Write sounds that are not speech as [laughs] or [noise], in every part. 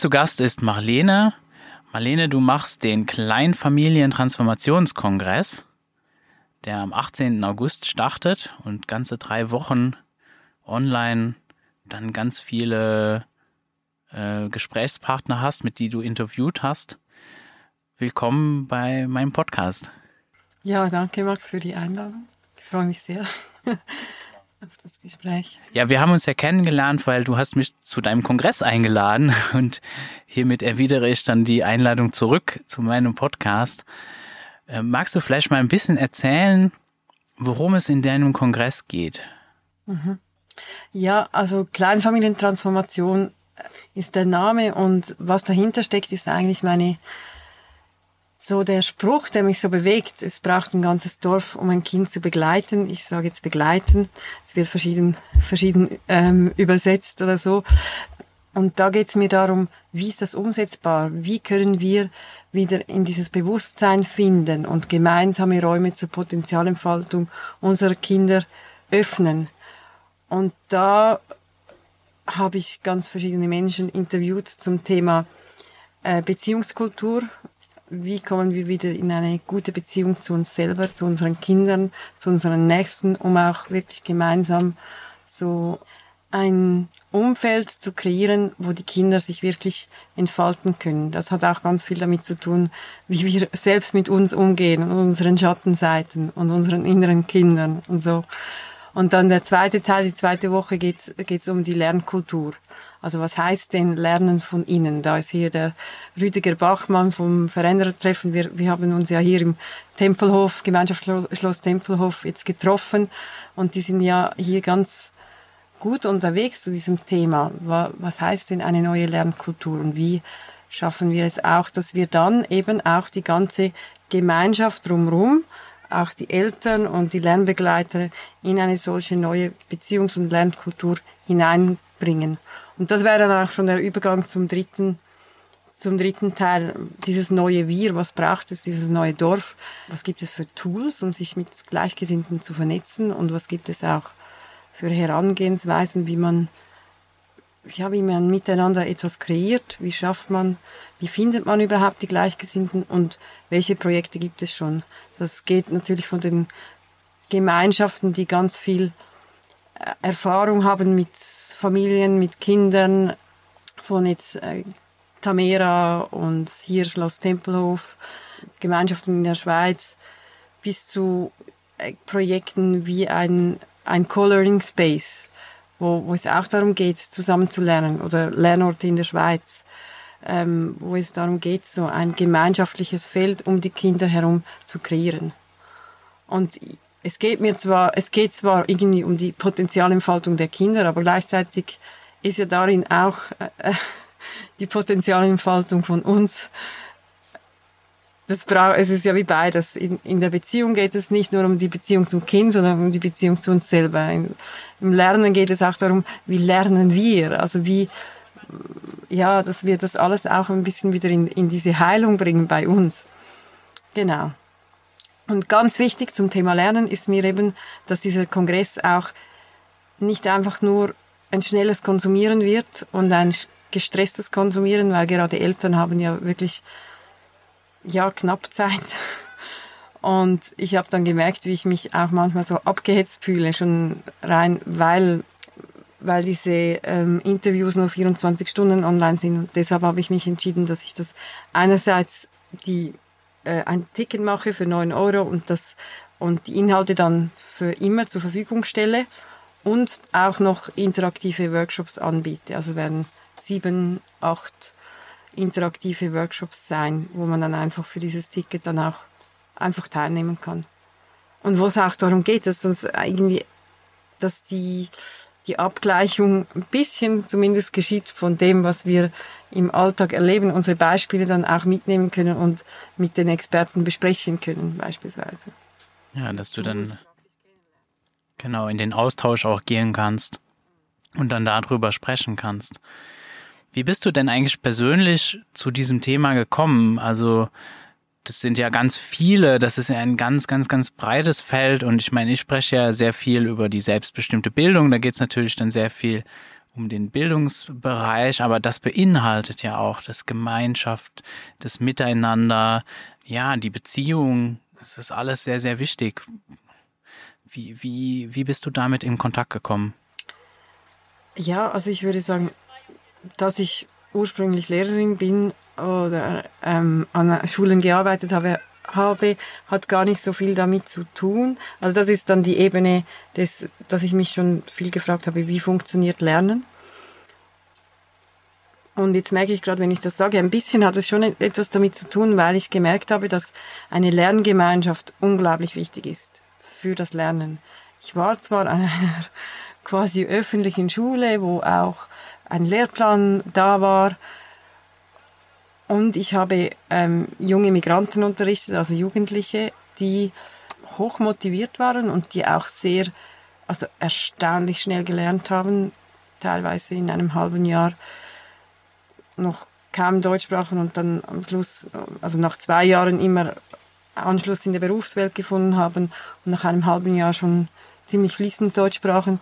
Zu Gast ist Marlene. Marlene, du machst den Kleinfamilien-Transformationskongress, der am 18. August startet und ganze drei Wochen online dann ganz viele äh, Gesprächspartner hast, mit die du interviewt hast. Willkommen bei meinem Podcast. Ja, danke Max für die Einladung. Ich freue mich sehr [laughs] auf das Gespräch. Ja, wir haben uns ja kennengelernt, weil du hast mich zu deinem Kongress eingeladen [laughs] und hiermit erwidere ich dann die Einladung zurück zu meinem Podcast. Äh, magst du vielleicht mal ein bisschen erzählen, worum es in deinem Kongress geht? Mhm. Ja, also Kleinfamilientransformation ist der Name und was dahinter steckt, ist eigentlich meine so der Spruch, der mich so bewegt, es braucht ein ganzes Dorf, um ein Kind zu begleiten. Ich sage jetzt begleiten, es wird verschieden, verschieden ähm, übersetzt oder so. Und da geht es mir darum, wie ist das umsetzbar? Wie können wir wieder in dieses Bewusstsein finden und gemeinsame Räume zur Potenzialentfaltung unserer Kinder öffnen? Und da habe ich ganz verschiedene Menschen interviewt zum Thema äh, Beziehungskultur, wie kommen wir wieder in eine gute Beziehung zu uns selber, zu unseren Kindern, zu unseren Nächsten, um auch wirklich gemeinsam so ein Umfeld zu kreieren, wo die Kinder sich wirklich entfalten können. Das hat auch ganz viel damit zu tun, wie wir selbst mit uns umgehen und unseren Schattenseiten und unseren inneren Kindern und so. Und dann der zweite Teil, die zweite Woche geht es um die Lernkultur. Also was heißt denn Lernen von innen? Da ist hier der Rüdiger Bachmann vom Veränderertreffen. Wir, wir haben uns ja hier im Tempelhof, Gemeinschaftsschloss Tempelhof jetzt getroffen und die sind ja hier ganz gut unterwegs zu diesem Thema. Was heißt denn eine neue Lernkultur und wie schaffen wir es auch, dass wir dann eben auch die ganze Gemeinschaft drumherum, auch die Eltern und die Lernbegleiter in eine solche neue Beziehungs- und Lernkultur hineinbringen. Und das wäre dann auch schon der Übergang zum dritten, zum dritten Teil, dieses neue Wir, was braucht es, dieses neue Dorf, was gibt es für Tools, um sich mit Gleichgesinnten zu vernetzen? Und was gibt es auch für Herangehensweisen, wie man, ja, wie man miteinander etwas kreiert, wie schafft man, wie findet man überhaupt die Gleichgesinnten? Und welche Projekte gibt es schon. Das geht natürlich von den Gemeinschaften, die ganz viel Erfahrung haben mit Familien, mit Kindern von jetzt äh, Tamera und hier Schloss Tempelhof, Gemeinschaften in der Schweiz, bis zu äh, Projekten wie ein, ein Coloring Space, wo, wo es auch darum geht, zusammen zu lernen oder Lernorte in der Schweiz, ähm, wo es darum geht, so ein gemeinschaftliches Feld um die Kinder herum zu kreieren. Und es geht mir zwar, es geht zwar irgendwie um die Potenzialentfaltung der Kinder, aber gleichzeitig ist ja darin auch äh, [laughs] die Potenzialentfaltung von uns. Das braucht, es ist ja wie beides. In, in der Beziehung geht es nicht nur um die Beziehung zum Kind, sondern um die Beziehung zu uns selber. In, Im Lernen geht es auch darum, wie lernen wir? Also wie, ja, dass wir das alles auch ein bisschen wieder in, in diese Heilung bringen bei uns. Genau. Und ganz wichtig zum Thema Lernen ist mir eben, dass dieser Kongress auch nicht einfach nur ein schnelles Konsumieren wird und ein gestresstes Konsumieren, weil gerade Eltern haben ja wirklich ja knapp Zeit. [laughs] Und ich habe dann gemerkt, wie ich mich auch manchmal so abgehetzt fühle, schon rein, weil weil diese ähm, Interviews nur 24 Stunden online sind. Und deshalb habe ich mich entschieden, dass ich das einerseits die äh, ein Ticket mache für 9 Euro und, das, und die Inhalte dann für immer zur Verfügung stelle und auch noch interaktive Workshops anbiete. Also werden sieben, acht interaktive Workshops sein, wo man dann einfach für dieses Ticket dann auch einfach teilnehmen kann. Und wo es auch darum geht, dass das irgendwie dass die, die Abgleichung ein bisschen zumindest geschieht von dem, was wir im Alltag erleben, unsere Beispiele dann auch mitnehmen können und mit den Experten besprechen können, beispielsweise. Ja, dass du dann genau in den Austausch auch gehen kannst und dann darüber sprechen kannst. Wie bist du denn eigentlich persönlich zu diesem Thema gekommen? Also das sind ja ganz viele, das ist ja ein ganz, ganz, ganz breites Feld und ich meine, ich spreche ja sehr viel über die selbstbestimmte Bildung, da geht es natürlich dann sehr viel um den Bildungsbereich, aber das beinhaltet ja auch das Gemeinschaft, das Miteinander, ja, die Beziehung, das ist alles sehr, sehr wichtig. Wie, wie, wie bist du damit in Kontakt gekommen? Ja, also ich würde sagen, dass ich ursprünglich Lehrerin bin oder ähm, an Schulen gearbeitet habe, habe, hat gar nicht so viel damit zu tun. Also das ist dann die Ebene, des, dass ich mich schon viel gefragt habe, wie funktioniert Lernen. Und jetzt merke ich gerade, wenn ich das sage, ein bisschen hat es schon etwas damit zu tun, weil ich gemerkt habe, dass eine Lerngemeinschaft unglaublich wichtig ist für das Lernen. Ich war zwar an einer [laughs] quasi öffentlichen Schule, wo auch ein Lehrplan da war, und ich habe ähm, junge Migranten unterrichtet, also Jugendliche, die hoch motiviert waren und die auch sehr, also erstaunlich schnell gelernt haben, teilweise in einem halben Jahr noch kaum Deutsch sprachen und dann am Schluss, also nach zwei Jahren immer Anschluss in der Berufswelt gefunden haben und nach einem halben Jahr schon ziemlich fließend Deutsch sprachen.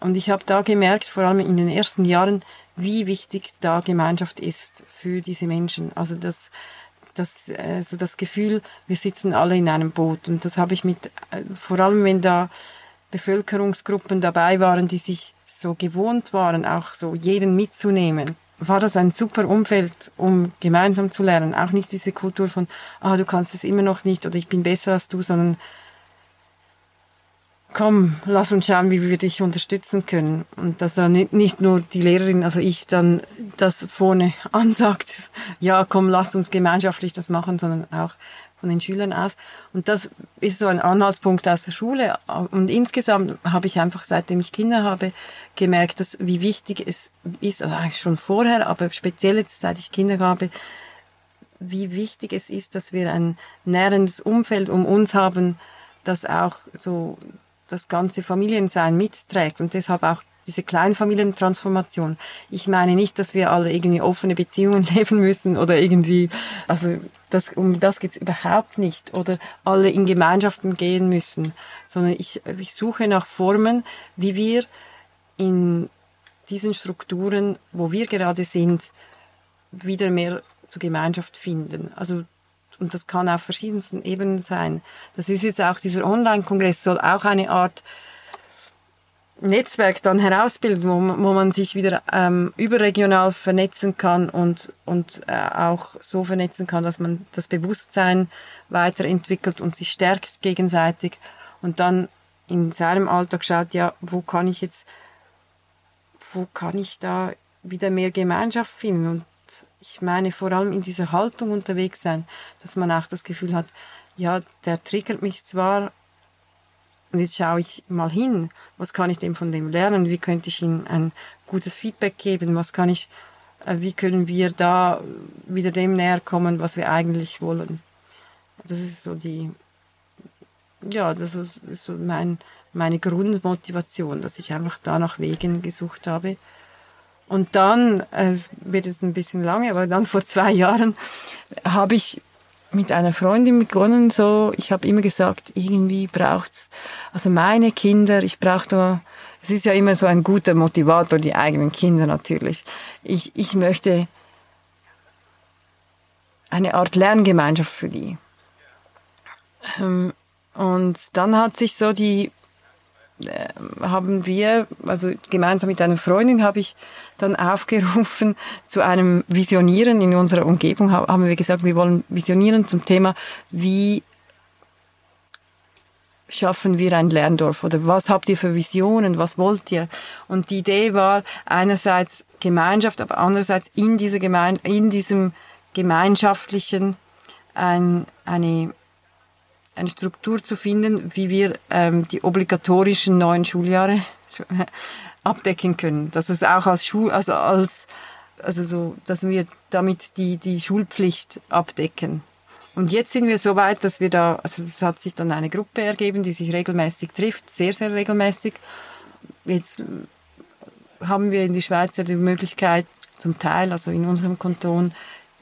Und ich habe da gemerkt, vor allem in den ersten Jahren, wie wichtig da Gemeinschaft ist für diese Menschen. Also das, das, äh, so das Gefühl, wir sitzen alle in einem Boot. Und das habe ich mit, äh, vor allem wenn da Bevölkerungsgruppen dabei waren, die sich so gewohnt waren, auch so jeden mitzunehmen, war das ein super Umfeld, um gemeinsam zu lernen. Auch nicht diese Kultur von, ah, du kannst es immer noch nicht oder ich bin besser als du, sondern komm, lass uns schauen, wie wir dich unterstützen können. Und dass er nicht nur die Lehrerin, also ich dann das vorne [laughs] ansagt, ja, komm, lass uns gemeinschaftlich das machen, sondern auch von den Schülern aus. Und das ist so ein Anhaltspunkt aus der Schule. Und insgesamt habe ich einfach, seitdem ich Kinder habe, gemerkt, dass, wie wichtig es ist, also eigentlich schon vorher, aber speziell jetzt, seit ich Kinder habe, wie wichtig es ist, dass wir ein nährendes Umfeld um uns haben, das auch so das ganze Familiensein mitträgt und deshalb auch diese Kleinfamilientransformation. Ich meine nicht, dass wir alle irgendwie offene Beziehungen [laughs] leben müssen oder irgendwie, also das, um das geht's überhaupt nicht oder alle in Gemeinschaften gehen müssen, sondern ich, ich suche nach Formen, wie wir in diesen Strukturen, wo wir gerade sind, wieder mehr zur Gemeinschaft finden. Also und das kann auf verschiedensten Ebenen sein. Das ist jetzt auch dieser Online-Kongress soll auch eine Art Netzwerk dann herausbilden, wo, wo man sich wieder ähm, überregional vernetzen kann und, und äh, auch so vernetzen kann, dass man das Bewusstsein weiterentwickelt und sich stärkt gegenseitig und dann in seinem Alltag schaut, ja, wo kann ich jetzt, wo kann ich da wieder mehr Gemeinschaft finden und ich meine vor allem in dieser Haltung unterwegs sein, dass man auch das Gefühl hat, ja, der triggert mich zwar, und jetzt schaue ich mal hin, was kann ich dem von dem lernen, wie könnte ich ihm ein gutes Feedback geben, was kann ich, äh, wie können wir da wieder dem näher kommen, was wir eigentlich wollen. Das ist so die, ja, das ist so mein, meine Grundmotivation, dass ich einfach da nach Wegen gesucht habe, und dann, es wird jetzt ein bisschen lange, aber dann vor zwei Jahren habe ich mit einer Freundin begonnen, so, ich habe immer gesagt, irgendwie braucht's, also meine Kinder, ich brauche da, es ist ja immer so ein guter Motivator, die eigenen Kinder natürlich. Ich, ich möchte eine Art Lerngemeinschaft für die. Ähm, und dann hat sich so die haben wir, also gemeinsam mit einer Freundin habe ich dann aufgerufen zu einem Visionieren in unserer Umgebung, haben wir gesagt, wir wollen visionieren zum Thema, wie schaffen wir ein Lerndorf oder was habt ihr für Visionen, was wollt ihr? Und die Idee war einerseits Gemeinschaft, aber andererseits in, dieser Gemein in diesem gemeinschaftlichen ein, eine eine Struktur zu finden, wie wir ähm, die obligatorischen neuen Schuljahre [laughs] abdecken können. Dass es auch als Schul, also als, also so, dass wir damit die, die Schulpflicht abdecken. Und jetzt sind wir so weit, dass wir da, also es hat sich dann eine Gruppe ergeben, die sich regelmäßig trifft, sehr, sehr regelmäßig. Jetzt haben wir in der Schweiz ja die Möglichkeit, zum Teil, also in unserem Kanton,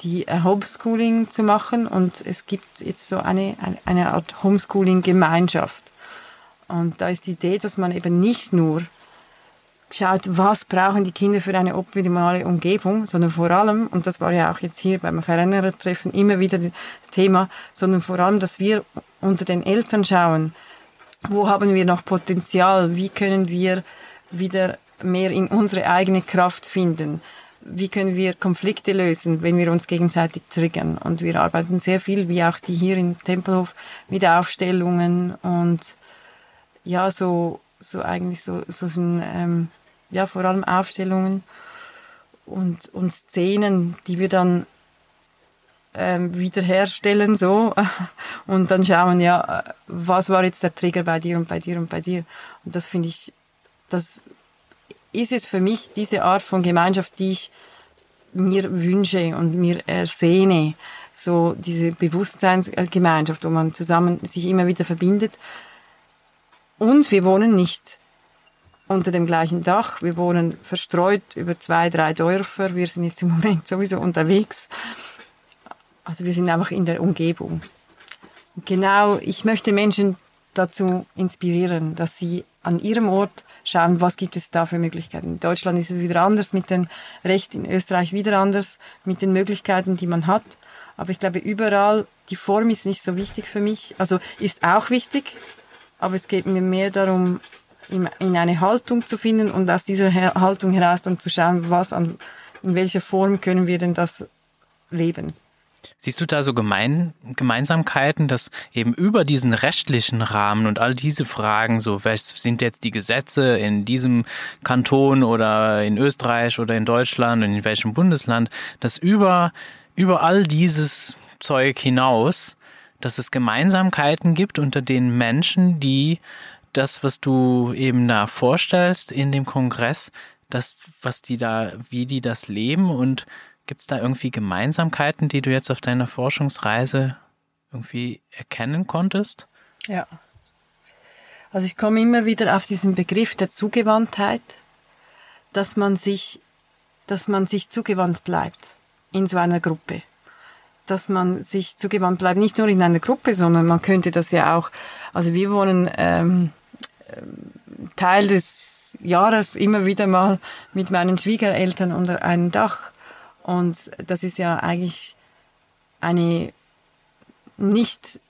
die äh, Homeschooling zu machen und es gibt jetzt so eine, eine Art Homeschooling-Gemeinschaft. Und da ist die Idee, dass man eben nicht nur schaut, was brauchen die Kinder für eine optimale Umgebung, sondern vor allem, und das war ja auch jetzt hier beim Veränderertreffen immer wieder das Thema, sondern vor allem, dass wir unter den Eltern schauen, wo haben wir noch Potenzial, wie können wir wieder mehr in unsere eigene Kraft finden, wie können wir Konflikte lösen, wenn wir uns gegenseitig triggern. Und wir arbeiten sehr viel, wie auch die hier in Tempelhof, mit Aufstellungen und ja, so, so eigentlich so, so ein, ähm, ja, vor allem Aufstellungen und, und Szenen, die wir dann ähm, wiederherstellen so [laughs] und dann schauen, ja, was war jetzt der Trigger bei dir und bei dir und bei dir. Und das finde ich, das ist es für mich diese Art von Gemeinschaft, die ich mir wünsche und mir ersehne. So diese Bewusstseinsgemeinschaft, wo man zusammen sich immer wieder verbindet. Und wir wohnen nicht unter dem gleichen Dach. Wir wohnen verstreut über zwei, drei Dörfer. Wir sind jetzt im Moment sowieso unterwegs. Also wir sind einfach in der Umgebung. Genau, ich möchte Menschen dazu inspirieren, dass sie an ihrem Ort schauen, was gibt es da für Möglichkeiten. In Deutschland ist es wieder anders mit dem Recht, in Österreich wieder anders mit den Möglichkeiten, die man hat. Aber ich glaube, überall, die Form ist nicht so wichtig für mich. Also ist auch wichtig, aber es geht mir mehr darum, in eine Haltung zu finden und aus dieser Haltung heraus dann zu schauen, was an, in welcher Form können wir denn das leben. Siehst du da so Gemein Gemeinsamkeiten, dass eben über diesen rechtlichen Rahmen und all diese Fragen, so was sind jetzt die Gesetze in diesem Kanton oder in Österreich oder in Deutschland und in welchem Bundesland, dass über, über all dieses Zeug hinaus, dass es Gemeinsamkeiten gibt unter den Menschen, die das, was du eben da vorstellst in dem Kongress, das, was die da, wie die das leben und Gibt es da irgendwie Gemeinsamkeiten, die du jetzt auf deiner Forschungsreise irgendwie erkennen konntest? Ja. Also ich komme immer wieder auf diesen Begriff der Zugewandtheit, dass man sich, dass man sich zugewandt bleibt in so einer Gruppe. Dass man sich zugewandt bleibt, nicht nur in einer Gruppe, sondern man könnte das ja auch, also wir wohnen ähm, Teil des Jahres immer wieder mal mit meinen Schwiegereltern unter einem Dach. Und das ist ja eigentlich eine nicht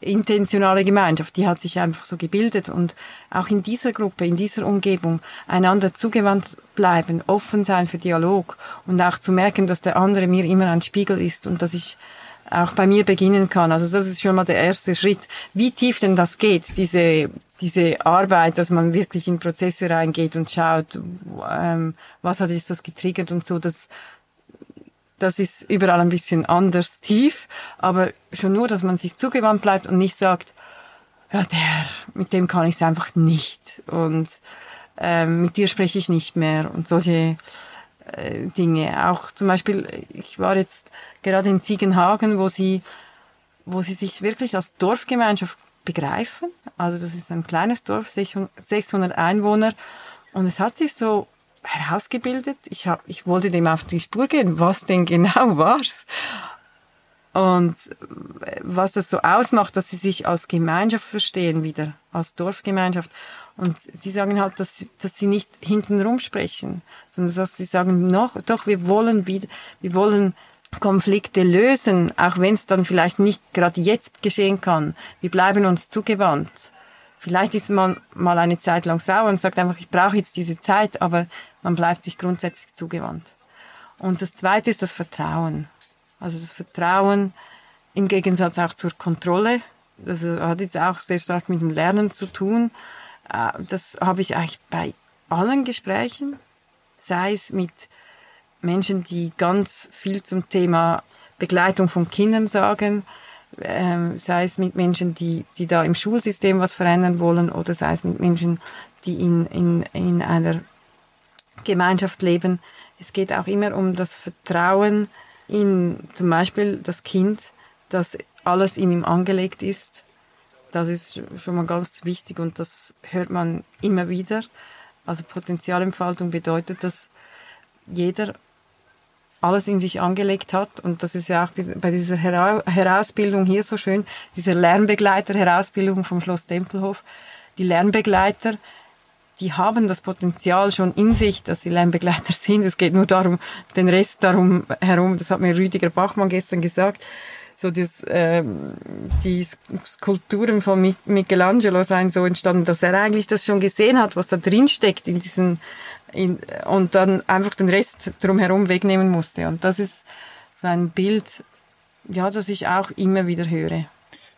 intentionale Gemeinschaft, die hat sich einfach so gebildet und auch in dieser Gruppe, in dieser Umgebung einander zugewandt bleiben, offen sein für Dialog und auch zu merken, dass der andere mir immer ein Spiegel ist und dass ich auch bei mir beginnen kann. Also das ist schon mal der erste Schritt. Wie tief denn das geht, diese, diese Arbeit, dass man wirklich in Prozesse reingeht und schaut, ähm, was hat jetzt das getriggert und so, das das ist überall ein bisschen anders tief, aber schon nur, dass man sich zugewandt bleibt und nicht sagt, ja, der, mit dem kann ich es einfach nicht und ähm, mit dir spreche ich nicht mehr und solche äh, Dinge. Auch zum Beispiel, ich war jetzt gerade in Ziegenhagen, wo sie, wo sie sich wirklich als Dorfgemeinschaft begreifen. Also das ist ein kleines Dorf, 600 Einwohner und es hat sich so herausgebildet. Ich, hab, ich wollte dem auf die Spur gehen, was denn genau [laughs] war's. Und was es so ausmacht, dass sie sich als Gemeinschaft verstehen wieder, als Dorfgemeinschaft. Und sie sagen halt, dass, dass sie nicht hintenrum sprechen, sondern dass sie sagen, noch, doch, wir wollen wieder, wir wollen Konflikte lösen, auch wenn es dann vielleicht nicht gerade jetzt geschehen kann. Wir bleiben uns zugewandt. Vielleicht ist man mal eine Zeit lang sauer und sagt einfach, ich brauche jetzt diese Zeit, aber man bleibt sich grundsätzlich zugewandt. Und das Zweite ist das Vertrauen. Also das Vertrauen im Gegensatz auch zur Kontrolle. Das hat jetzt auch sehr stark mit dem Lernen zu tun. Äh, das habe ich eigentlich bei allen Gesprächen, sei es mit Menschen, die ganz viel zum Thema Begleitung von Kindern sagen, ähm, sei es mit Menschen, die, die da im Schulsystem was verändern wollen oder sei es mit Menschen, die in, in, in einer Gemeinschaft leben. Es geht auch immer um das Vertrauen in zum Beispiel das Kind, dass alles in ihm angelegt ist. Das ist schon mal ganz wichtig und das hört man immer wieder. Also Potenzialentfaltung bedeutet, dass jeder alles in sich angelegt hat. Und das ist ja auch bei dieser Herausbildung hier so schön, dieser Lernbegleiter-Herausbildung vom Schloss Tempelhof. Die Lernbegleiter, die haben das Potenzial schon in sich, dass sie Lernbegleiter [laughs] sind. Es geht nur darum, den Rest darum herum, das hat mir Rüdiger Bachmann gestern gesagt, so das, ähm, die Skulpturen von Michelangelo seien so entstanden, dass er eigentlich das schon gesehen hat, was da drin steckt in diesen in, und dann einfach den Rest drumherum wegnehmen musste. Und das ist so ein Bild, ja, das ich auch immer wieder höre.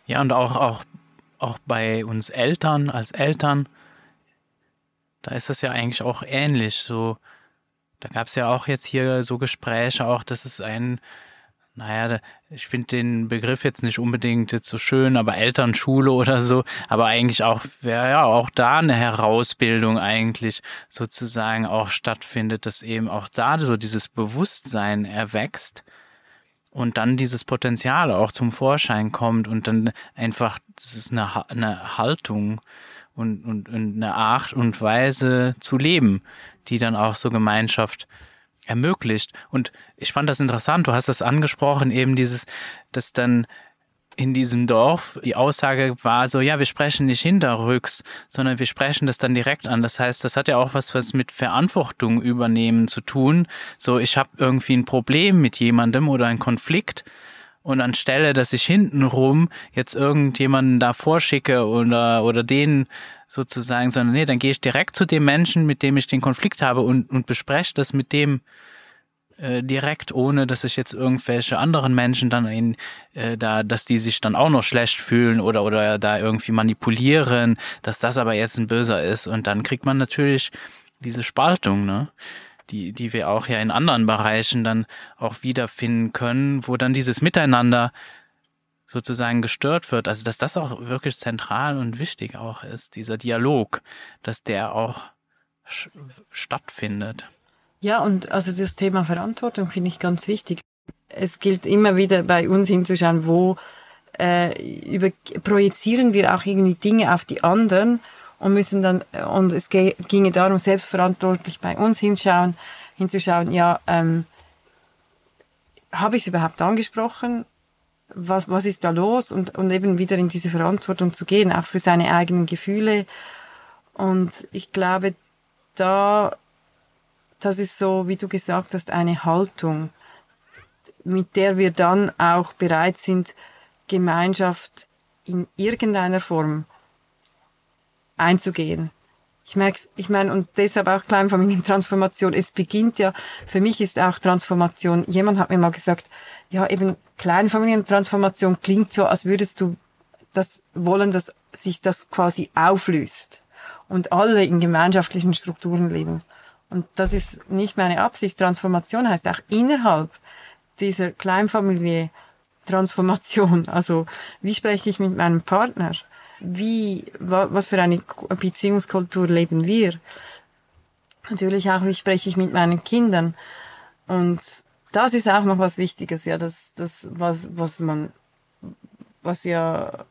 Ja, und auch, auch, auch bei uns Eltern, als Eltern, da ist das ja eigentlich auch ähnlich. So, da gab es ja auch jetzt hier so Gespräche, auch, dass es ein naja, ich finde den Begriff jetzt nicht unbedingt jetzt so schön, aber Elternschule oder so, aber eigentlich auch, ja, auch da eine Herausbildung eigentlich sozusagen auch stattfindet, dass eben auch da so dieses Bewusstsein erwächst und dann dieses Potenzial auch zum Vorschein kommt und dann einfach, das ist eine, eine Haltung und, und, und eine Art und Weise zu leben, die dann auch so Gemeinschaft ermöglicht. Und ich fand das interessant, du hast das angesprochen, eben dieses, dass dann in diesem Dorf die Aussage war so, ja, wir sprechen nicht hinterrücks, sondern wir sprechen das dann direkt an. Das heißt, das hat ja auch was, was mit Verantwortung übernehmen zu tun. So, ich habe irgendwie ein Problem mit jemandem oder einen Konflikt und anstelle, dass ich hintenrum jetzt irgendjemanden da vorschicke oder, oder den sozusagen, sondern nee, dann gehe ich direkt zu dem Menschen, mit dem ich den Konflikt habe und, und bespreche das mit dem äh, direkt, ohne dass ich jetzt irgendwelche anderen Menschen dann in, äh, da, dass die sich dann auch noch schlecht fühlen oder, oder da irgendwie manipulieren, dass das aber jetzt ein Böser ist. Und dann kriegt man natürlich diese Spaltung, ne? Die, die wir auch ja in anderen Bereichen dann auch wiederfinden können, wo dann dieses Miteinander sozusagen gestört wird. Also dass das auch wirklich zentral und wichtig auch ist, dieser Dialog, dass der auch stattfindet. Ja, und also das Thema Verantwortung finde ich ganz wichtig. Es gilt immer wieder bei uns hinzuschauen, wo äh, über, projizieren wir auch irgendwie Dinge auf die anderen und müssen dann, und es ginge darum, selbstverantwortlich bei uns hinschauen, hinzuschauen, ja, ähm, habe ich es überhaupt angesprochen? Was, was ist da los und, und eben wieder in diese Verantwortung zu gehen, auch für seine eigenen Gefühle. Und ich glaube, da, das ist so, wie du gesagt hast, eine Haltung, mit der wir dann auch bereit sind, Gemeinschaft in irgendeiner Form einzugehen. Ich merke ich meine, und deshalb auch Kleinfamilientransformation, es beginnt ja, für mich ist auch Transformation, jemand hat mir mal gesagt, ja, eben Kleinfamilientransformation klingt so, als würdest du das wollen, dass sich das quasi auflöst und alle in gemeinschaftlichen Strukturen leben. Und das ist nicht meine Absicht. Transformation heißt auch innerhalb dieser Kleinfamilie Transformation. [laughs] Also, wie spreche ich mit meinem Partner? Wie, was für eine Beziehungskultur leben wir? Natürlich auch, wie spreche ich mit meinen Kindern? Und das ist auch noch was Wichtiges, ja, das, das, was, was man, was ja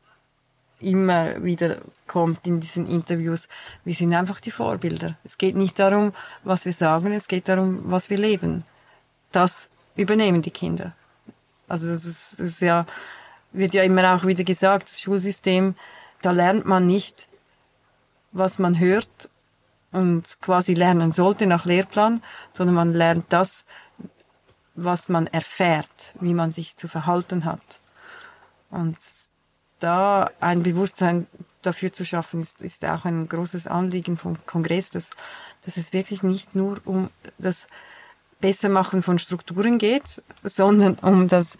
immer wieder kommt in diesen Interviews. Wir sind einfach die Vorbilder. Es geht nicht darum, was wir sagen, es geht darum, was wir leben. Das übernehmen die Kinder. Also es ist, ist ja, wird ja immer auch wieder gesagt, das Schulsystem, da lernt man nicht, was man hört und quasi lernen sollte nach Lehrplan, sondern man lernt das, was man erfährt, wie man sich zu verhalten hat. Und da ein Bewusstsein dafür zu schaffen, ist, ist auch ein großes Anliegen vom Kongress, dass, dass es wirklich nicht nur um das Bessermachen von Strukturen geht, sondern um das,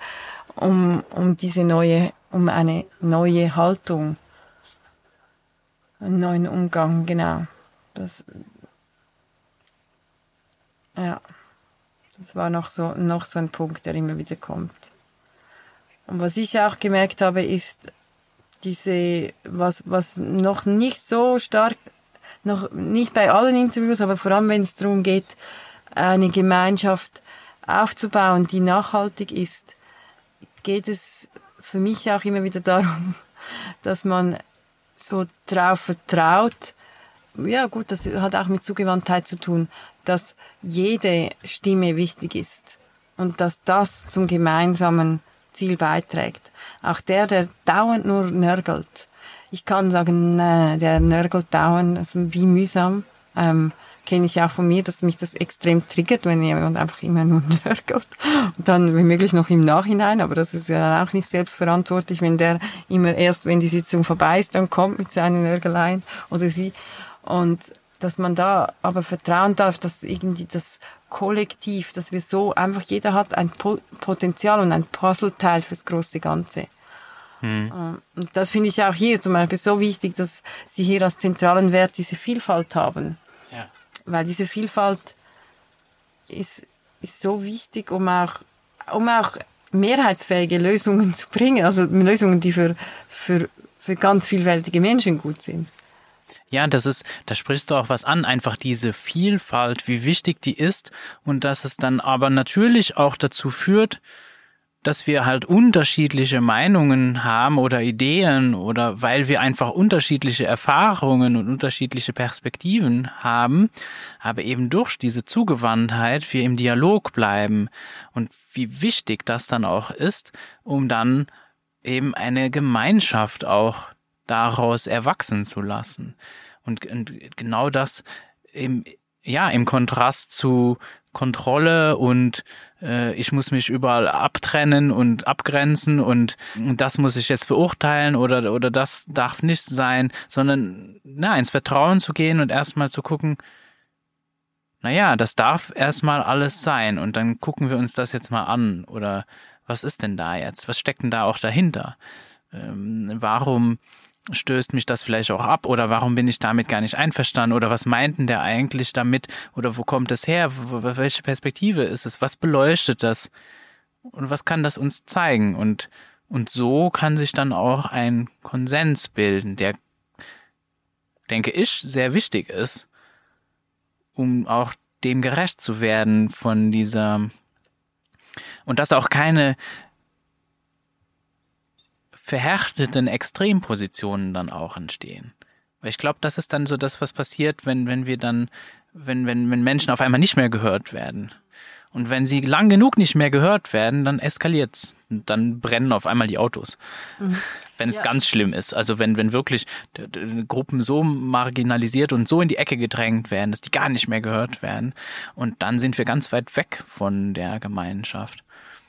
um, um diese neue, um eine neue Haltung, einen neuen Umgang, genau. Das, ja. Das war noch so, noch so ein Punkt, der immer wieder kommt. Und was ich auch gemerkt habe, ist diese, was, was noch nicht so stark, noch nicht bei allen Interviews, aber vor allem wenn es darum geht, eine Gemeinschaft aufzubauen, die nachhaltig ist, geht es für mich auch immer wieder darum, [laughs] dass man so drauf vertraut. Ja gut, das hat auch mit Zugewandtheit zu tun, dass jede Stimme wichtig ist und dass das zum gemeinsamen Ziel beiträgt. Auch der, der dauernd nur nörgelt. Ich kann sagen, nee, der nörgelt dauernd, also wie mühsam. Ähm, kenne ich auch von mir, dass mich das extrem triggert, wenn jemand einfach immer nur [laughs] nörgelt. Und dann womöglich noch im Nachhinein, aber das ist ja auch nicht selbstverantwortlich, wenn der immer erst, wenn die Sitzung vorbei ist, dann kommt mit seinen Nörgeleien oder sie. Und dass man da aber vertrauen darf, dass irgendwie das Kollektiv, dass wir so einfach, jeder hat ein Potenzial und ein Puzzleteil fürs große Ganze. Hm. Und das finde ich auch hier zum Beispiel so wichtig, dass sie hier als zentralen Wert diese Vielfalt haben. Ja weil diese Vielfalt ist, ist so wichtig, um auch, um auch mehrheitsfähige Lösungen zu bringen, also Lösungen, die für, für, für ganz vielfältige Menschen gut sind. Ja, das ist, da sprichst du auch was an, einfach diese Vielfalt, wie wichtig die ist und dass es dann aber natürlich auch dazu führt, dass wir halt unterschiedliche Meinungen haben oder Ideen oder weil wir einfach unterschiedliche Erfahrungen und unterschiedliche Perspektiven haben, aber eben durch diese Zugewandtheit wir im Dialog bleiben und wie wichtig das dann auch ist, um dann eben eine Gemeinschaft auch daraus erwachsen zu lassen. Und, und genau das im, ja, im Kontrast zu Kontrolle und äh, ich muss mich überall abtrennen und abgrenzen und, und das muss ich jetzt verurteilen oder, oder das darf nicht sein, sondern na, ins Vertrauen zu gehen und erstmal zu gucken, naja, das darf erstmal alles sein und dann gucken wir uns das jetzt mal an oder was ist denn da jetzt? Was steckt denn da auch dahinter? Ähm, warum stößt mich das vielleicht auch ab? Oder warum bin ich damit gar nicht einverstanden? Oder was meinten der eigentlich damit? Oder wo kommt es her, welche Perspektive ist es, was beleuchtet das? Und was kann das uns zeigen? Und und so kann sich dann auch ein Konsens bilden, der denke ich sehr wichtig ist, um auch dem gerecht zu werden von dieser und dass auch keine verhärteten Extrempositionen dann auch entstehen. Weil ich glaube, das ist dann so das, was passiert, wenn, wenn wir dann, wenn, wenn, wenn Menschen auf einmal nicht mehr gehört werden. Und wenn sie lang genug nicht mehr gehört werden, dann eskaliert's. Dann brennen auf einmal die Autos. Mhm. [laughs] Wenn es ja. ganz schlimm ist. Also wenn, wenn wirklich Gruppen so marginalisiert und so in die Ecke gedrängt werden, dass die gar nicht mehr gehört werden. Und dann sind wir ganz weit weg von der Gemeinschaft.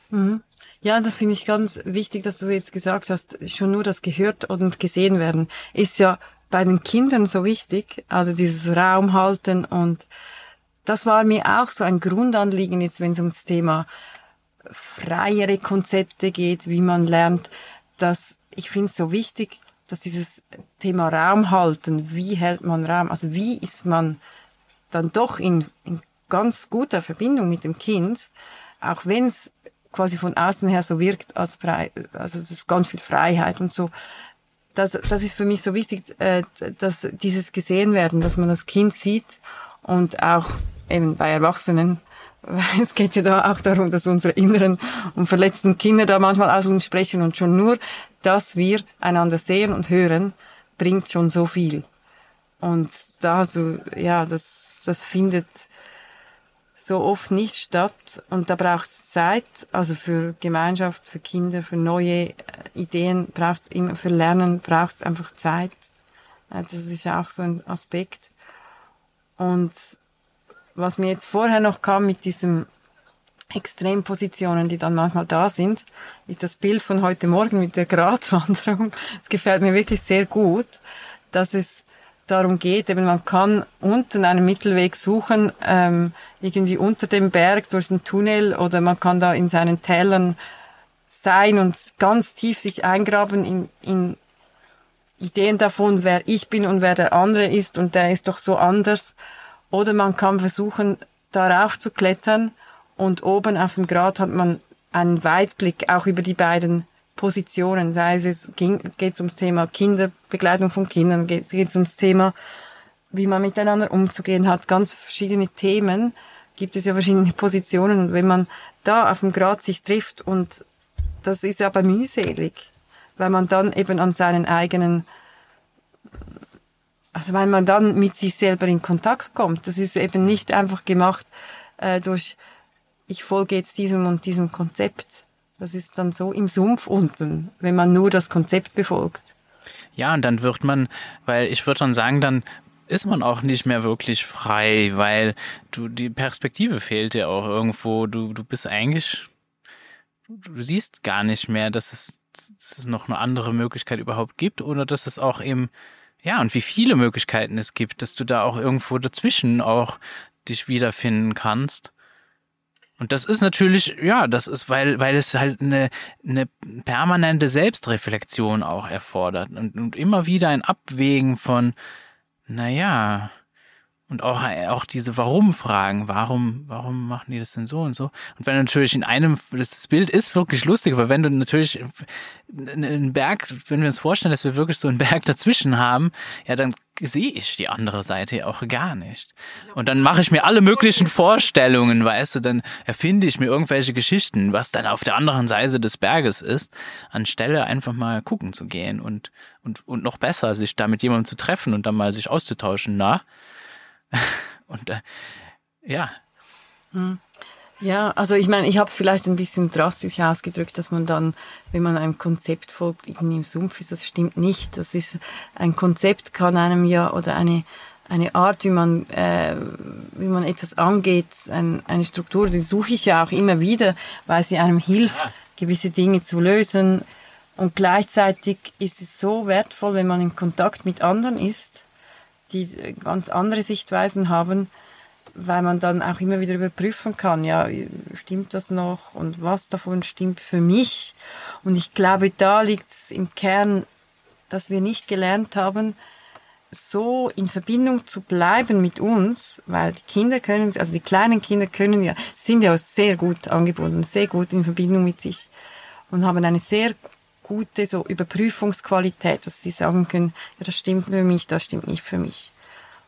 Mhm. Ja, das finde ich ganz wichtig, dass du jetzt gesagt hast, schon nur das gehört und gesehen werden ist ja bei den Kindern so wichtig, also dieses Raum halten und das war mir auch so ein Grundanliegen jetzt, wenn es ums Thema freiere Konzepte geht, wie man lernt, dass ich finde es so wichtig, dass dieses Thema Raum halten, wie hält man Raum, also wie ist man dann doch in, in ganz guter Verbindung mit dem Kind, auch wenn es quasi von außen her so wirkt, als frei, also das ist ganz viel Freiheit und so. Das, das ist für mich so wichtig, äh, dass dieses gesehen werden, dass man das Kind sieht und auch eben bei Erwachsenen, [laughs] es geht ja da auch darum, dass unsere inneren und verletzten Kinder da manchmal aus uns sprechen und schon nur, dass wir einander sehen und hören, bringt schon so viel. Und da so, ja, das, das findet so oft nicht statt und da braucht es Zeit, also für Gemeinschaft, für Kinder, für neue äh, Ideen braucht es immer, für Lernen braucht es einfach Zeit. Das ist ja auch so ein Aspekt. Und was mir jetzt vorher noch kam mit diesen Extrempositionen, die dann manchmal da sind, ist das Bild von heute Morgen mit der Gratwanderung. [laughs] Es gefällt mir wirklich sehr gut, dass es darum geht, eben man kann unten einen Mittelweg suchen, ähm, irgendwie unter dem Berg durch den Tunnel oder man kann da in seinen Tälern sein und ganz tief sich eingraben in, in Ideen davon, wer ich bin und wer der andere ist und der ist doch so anders. Oder man kann versuchen, darauf zu klettern und oben auf dem Grat hat man einen Weitblick auch über die beiden Positionen, sei es, geht es ums Thema Kinderbegleitung von Kindern, geht es ums Thema, wie man miteinander umzugehen hat, ganz verschiedene Themen, gibt es ja verschiedene Positionen und wenn man da auf dem Grad sich trifft und das ist aber mühselig, weil man dann eben an seinen eigenen also weil man dann mit sich selber in Kontakt kommt. Das ist eben nicht einfach gemacht äh, durch, ich folge jetzt diesem und diesem Konzept. Das ist dann so im Sumpf unten, wenn man nur das Konzept befolgt. Ja, und dann wird man, weil ich würde dann sagen, dann ist man auch nicht mehr wirklich frei, weil du die Perspektive fehlt dir auch irgendwo. Du, du bist eigentlich, du siehst gar nicht mehr, dass es, dass es noch eine andere Möglichkeit überhaupt gibt oder dass es auch eben ja, und wie viele Möglichkeiten es gibt, dass du da auch irgendwo dazwischen auch dich wiederfinden kannst. Und das ist natürlich, ja, das ist, weil, weil es halt eine, eine permanente Selbstreflexion auch erfordert und, und immer wieder ein Abwägen von, naja, und auch, auch diese Warum-Fragen. Warum, warum machen die das denn so und so? Und wenn natürlich in einem, das Bild ist wirklich lustig, weil wenn du natürlich einen Berg, wenn wir uns vorstellen, dass wir wirklich so einen Berg dazwischen haben, ja, dann sehe ich die andere Seite auch gar nicht. Und dann mache ich mir alle möglichen Vorstellungen, weißt du, dann erfinde ich mir irgendwelche Geschichten, was dann auf der anderen Seite des Berges ist, anstelle einfach mal gucken zu gehen und, und, und noch besser, sich da mit jemandem zu treffen und dann mal sich auszutauschen. Na, [laughs] Und äh, ja. Hm. Ja, also ich meine, ich habe es vielleicht ein bisschen drastisch ausgedrückt, dass man dann, wenn man einem Konzept folgt, irgendwie im Sumpf ist. Das stimmt nicht. Das ist ein Konzept kann einem ja oder eine eine Art, wie man äh, wie man etwas angeht, ein, eine Struktur, die suche ich ja auch immer wieder, weil sie einem hilft, gewisse Dinge zu lösen. Und gleichzeitig ist es so wertvoll, wenn man in Kontakt mit anderen ist, die ganz andere Sichtweisen haben, weil man dann auch immer wieder überprüfen kann, ja, stimmt das noch und was davon stimmt für mich? Und ich glaube, da liegt es im Kern, dass wir nicht gelernt haben, so in Verbindung zu bleiben mit uns, weil die Kinder können, also die kleinen Kinder können ja, sind ja sehr gut angebunden, sehr gut in Verbindung mit sich und haben eine sehr gute so Überprüfungsqualität, dass sie sagen können, ja, das stimmt für mich, das stimmt nicht für mich.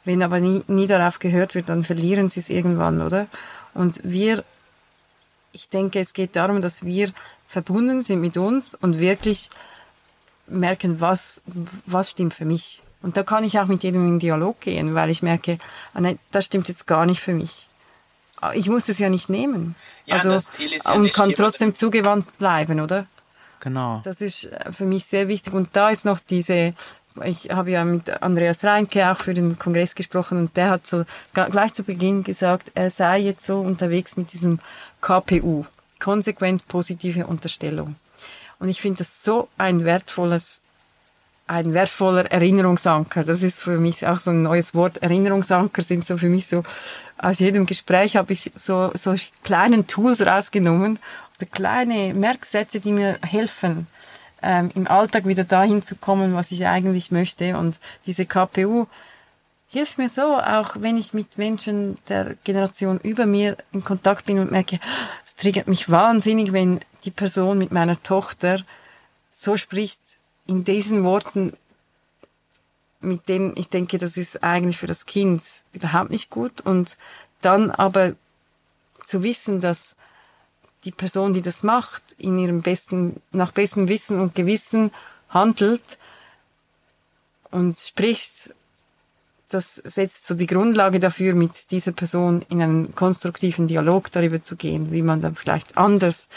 Wenn aber nie, nie darauf gehört wird, dann verlieren sie es irgendwann, oder? Und wir, ich denke, es geht darum, dass wir verbunden sind mit uns und wirklich merken, was, was stimmt für mich. Und da kann ich auch mit jedem in Dialog gehen, weil ich merke, ah nein, das stimmt jetzt gar nicht für mich. Ah, ich muss es ja nicht nehmen. Ja, also, ja und kann trotzdem zugewandt bleiben, oder? Genau. Das ist äh, für mich sehr wichtig. Und da ist noch diese, ich habe ja mit Andreas Reinke auch für den Kongress gesprochen und der hat so gleich zu Beginn gesagt, er sei jetzt so unterwegs mit diesem KPU, konsequent positive Unterstellung. Und ich finde das so ein wertvolles ein wertvoller Erinnerungsanker. Das ist für mich auch so ein neues Wort. Erinnerungsanker sind so für mich so, aus jedem Gespräch habe ich so, so kleinen Tools rausgenommen so kleine Merksätze, die mir helfen, ähm, im Alltag wieder dahin zu kommen, was ich eigentlich möchte. Und diese KPU hilft mir so, auch wenn ich mit Menschen der Generation über mir in Kontakt bin und merke, es triggert mich wahnsinnig, wenn die Person mit meiner Tochter so spricht, in diesen Worten, mit denen ich denke, das ist eigentlich für das Kind überhaupt nicht gut. Und dann aber zu wissen, dass die Person, die das macht, in ihrem besten, nach bestem Wissen und Gewissen handelt und spricht, das setzt so die Grundlage dafür, mit dieser Person in einen konstruktiven Dialog darüber zu gehen, wie man dann vielleicht anders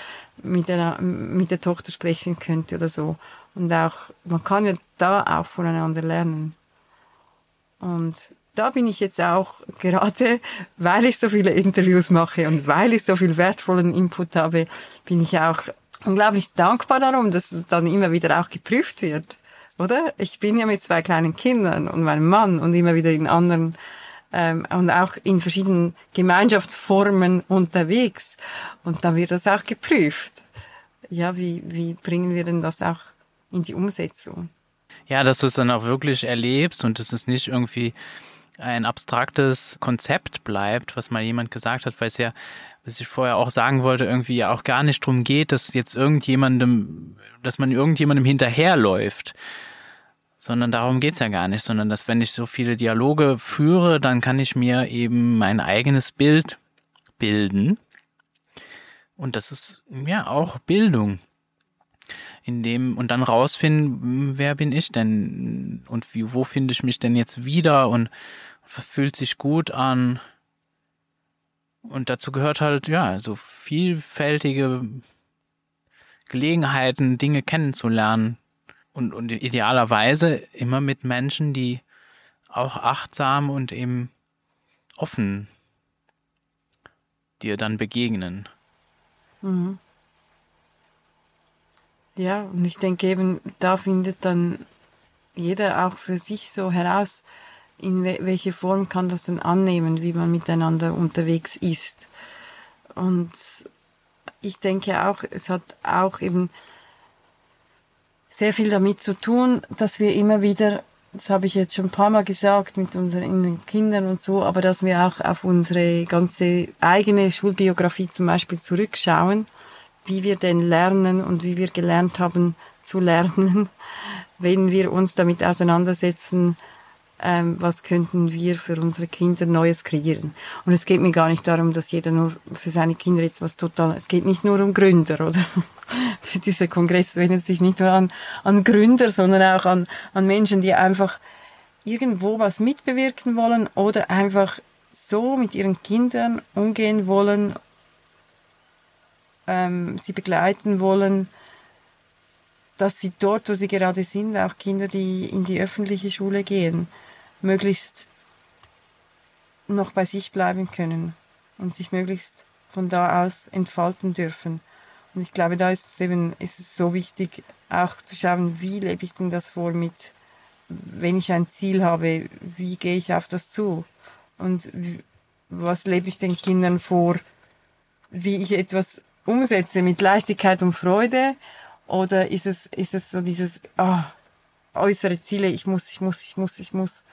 mit der, mit der Tochter sprechen könnte oder so. Und auch, man kann ja da auch voneinander lernen. Und da bin ich jetzt auch gerade, weil ich so viele Interviews mache und weil ich so viel wertvollen Input habe, bin ich auch unglaublich dankbar darum, dass es dann immer wieder auch geprüft wird. Oder? Ich bin ja mit zwei kleinen Kindern und meinem Mann und immer wieder in anderen ähm, und auch in verschiedenen Gemeinschaftsformen unterwegs. Und da wird das auch geprüft. Ja, wie, wie bringen wir denn das auch in die Umsetzung? Ja, dass du es dann auch wirklich erlebst und es ist nicht irgendwie ein abstraktes Konzept bleibt, was mal jemand gesagt hat, weil es ja was ich vorher auch sagen wollte, irgendwie auch gar nicht drum geht, dass jetzt irgendjemandem, dass man irgendjemandem hinterherläuft, sondern darum geht's ja gar nicht, sondern dass wenn ich so viele Dialoge führe, dann kann ich mir eben mein eigenes Bild bilden. Und das ist ja auch Bildung. In dem, und dann rausfinden, wer bin ich denn und wie, wo finde ich mich denn jetzt wieder und fühlt sich gut an. Und dazu gehört halt, ja, so vielfältige Gelegenheiten, Dinge kennenzulernen. Und, und idealerweise immer mit Menschen, die auch achtsam und eben offen dir dann begegnen. Mhm. Ja, und ich denke eben, da findet dann jeder auch für sich so heraus, in welche Form kann das denn annehmen, wie man miteinander unterwegs ist. Und ich denke auch, es hat auch eben sehr viel damit zu tun, dass wir immer wieder, das habe ich jetzt schon ein paar Mal gesagt, mit unseren Kindern und so, aber dass wir auch auf unsere ganze eigene Schulbiografie zum Beispiel zurückschauen, wie wir denn lernen und wie wir gelernt haben zu lernen, [laughs] wenn wir uns damit auseinandersetzen, ähm, was könnten wir für unsere Kinder Neues kreieren. Und es geht mir gar nicht darum, dass jeder nur für seine Kinder jetzt was total, es geht nicht nur um Gründer, oder? [laughs] für diese Kongress wendet sich nicht nur an, an Gründer, sondern auch an, an Menschen, die einfach irgendwo was mitbewirken wollen oder einfach so mit ihren Kindern umgehen wollen, ähm, sie begleiten wollen, dass sie dort, wo sie gerade sind, auch Kinder, die in die öffentliche Schule gehen, möglichst noch bei sich bleiben können und sich möglichst von da aus entfalten dürfen. Und ich glaube, da ist es eben ist es so wichtig, auch zu schauen, wie lebe ich denn das vor mit, wenn ich ein Ziel habe, wie gehe ich auf das zu? Und was lebe ich den Kindern vor, wie ich etwas umsetze mit Leichtigkeit und Freude? Oder ist es, ist es so dieses, oh, äußere Ziele, ich muss, ich muss, ich muss, ich muss.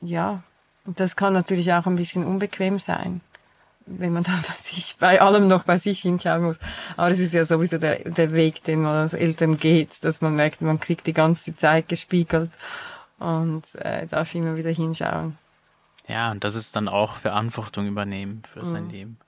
Ja, und das kann natürlich auch ein bisschen unbequem sein, wenn man [laughs] dann bei sich, bei allem noch bei sich hinschauen muss. Aber es ist ja sowieso der, der Weg, den man als Eltern geht, dass man merkt, man kriegt die ganze Zeit gespiegelt und äh, darf immer wieder hinschauen. Ja, und das ist dann auch Verantwortung übernehmen für sein mhm. Leben.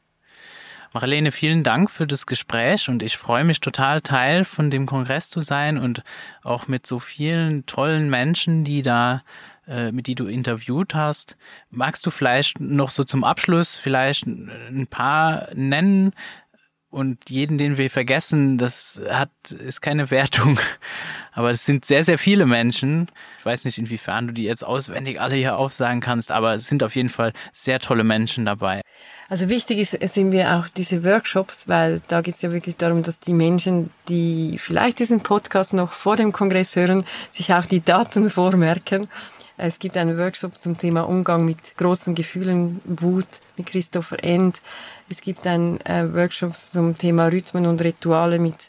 Marlene, vielen Dank für das Gespräch und ich freue mich total Teil von dem Kongress zu sein und auch mit so vielen tollen Menschen, die da äh, mit die du interviewt hast. Magst du vielleicht noch so zum Abschluss vielleicht ein paar nennen, und jeden, den wir vergessen, das hat, ist keine Wertung. Aber es sind sehr, sehr viele Menschen. Ich weiß nicht, inwiefern du die jetzt auswendig alle hier aufsagen kannst, aber es sind auf jeden Fall sehr tolle Menschen dabei. Also wichtig ist, sind mir auch diese Workshops, weil da geht es ja wirklich darum, dass die Menschen, die vielleicht diesen Podcast noch vor dem Kongress hören, sich auch die Daten vormerken. Es gibt einen Workshop zum Thema Umgang mit großen Gefühlen, Wut mit Christopher End. Es gibt einen äh, Workshop zum Thema Rhythmen und Rituale mit,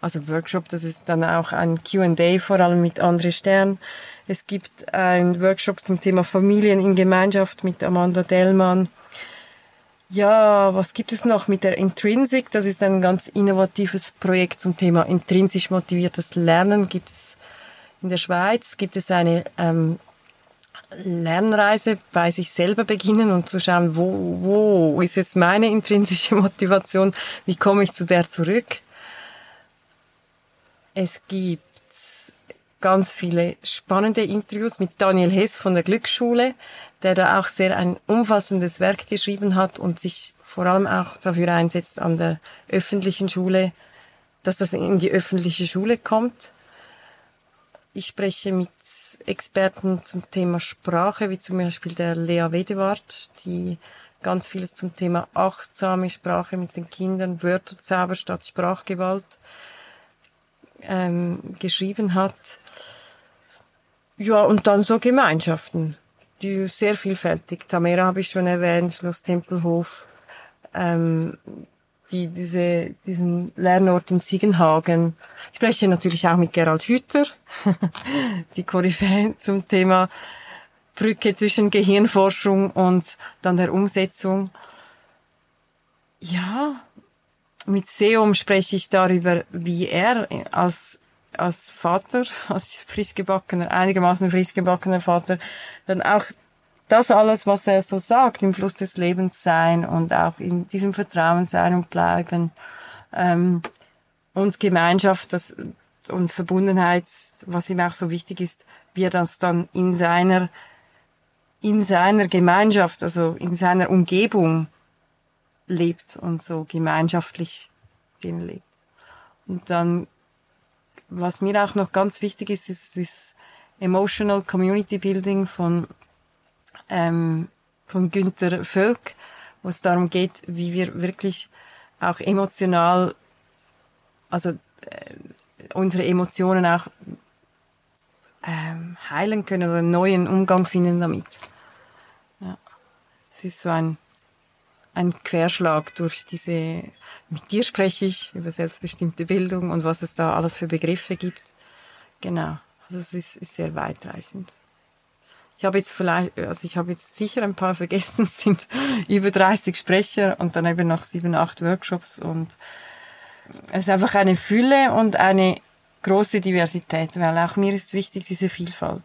also Workshop, das ist dann auch ein Q&A, vor allem mit André Stern. Es gibt einen Workshop zum Thema Familien in Gemeinschaft mit Amanda Dellmann. Ja, was gibt es noch mit der Intrinsic? Das ist ein ganz innovatives Projekt zum Thema intrinsisch motiviertes Lernen. Gibt es in der Schweiz gibt es eine ähm, Lernreise bei sich selber beginnen und zu schauen, wo, wo ist jetzt meine intrinsische [laughs] Motivation? Wie komme ich zu der zurück? Es gibt ganz viele spannende Interviews mit Daniel Hess von der Glücksschule der da auch sehr ein umfassendes Werk geschrieben hat und sich vor allem auch dafür einsetzt an der öffentlichen Schule, dass das in die öffentliche Schule kommt. Ich spreche mit Experten zum Thema Sprache, wie zum Beispiel der Lea Wedewart, die ganz vieles zum Thema achtsame Sprache mit den Kindern, Wörterzauber statt Sprachgewalt ähm, geschrieben hat. Ja, und dann so Gemeinschaften die sehr vielfältig. Tamera habe ich schon erwähnt, Schloss Tempelhof, ähm, die, diese, diesen Lernort in Siegenhagen. Ich spreche natürlich auch mit Gerald Hüther, [laughs] die Koryphäe zum Thema Brücke zwischen Gehirnforschung und dann der Umsetzung. Ja, mit Seum spreche ich darüber, wie er als, als Vater, als frischgebackener, einigermaßen frischgebackener Vater, dann auch das alles, was er so sagt, im Fluss des Lebens sein und auch in diesem Vertrauen sein und bleiben ähm, und Gemeinschaft das, und Verbundenheit, was ihm auch so wichtig ist, wie er das dann in seiner in seiner Gemeinschaft, also in seiner Umgebung lebt und so gemeinschaftlich drin lebt. Und dann, was mir auch noch ganz wichtig ist, ist das Emotional Community Building von, ähm, von Günther Völk, wo es darum geht, wie wir wirklich auch emotional, also äh, unsere Emotionen auch ähm, heilen können oder einen neuen Umgang finden damit. Ja. Es ist so ein ein Querschlag durch diese, mit dir spreche ich über selbstbestimmte Bildung und was es da alles für Begriffe gibt. Genau. Also es ist, ist sehr weitreichend. Ich habe jetzt vielleicht, also ich habe jetzt sicher ein paar vergessen, es [laughs] sind über 30 Sprecher und dann eben noch sieben, acht Workshops und es ist einfach eine Fülle und eine große Diversität, weil auch mir ist wichtig diese Vielfalt.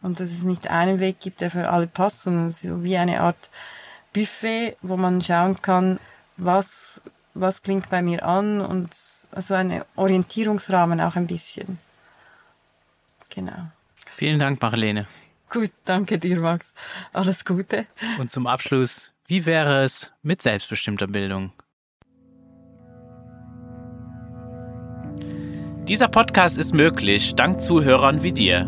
Und dass es nicht einen Weg gibt, der für alle passt, sondern so wie eine Art Buffet, wo man schauen kann, was, was klingt bei mir an und also ein Orientierungsrahmen auch ein bisschen. Genau. Vielen Dank, Marlene. Gut, danke dir, Max. Alles Gute. Und zum Abschluss, wie wäre es mit selbstbestimmter Bildung? Dieser Podcast ist möglich dank Zuhörern wie dir.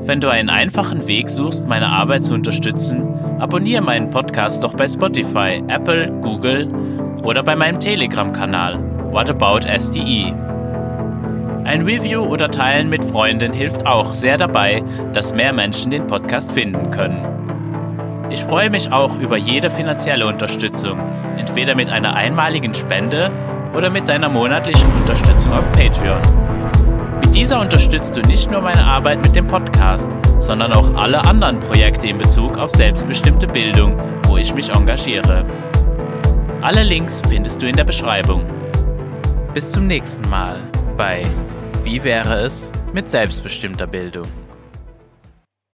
Wenn du einen einfachen Weg suchst, meine Arbeit zu unterstützen, abonniere meinen Podcast doch bei Spotify, Apple, Google oder bei meinem Telegram-Kanal What About SDE. Ein Review oder Teilen mit Freunden hilft auch sehr dabei, dass mehr Menschen den Podcast finden können. Ich freue mich auch über jede finanzielle Unterstützung, entweder mit einer einmaligen Spende oder mit deiner monatlichen Unterstützung auf Patreon. Mit dieser unterstützt du nicht nur meine Arbeit mit dem Podcast, sondern auch alle anderen Projekte in Bezug auf selbstbestimmte Bildung, wo ich mich engagiere. Alle Links findest du in der Beschreibung. Bis zum nächsten Mal bei Wie wäre es mit selbstbestimmter Bildung?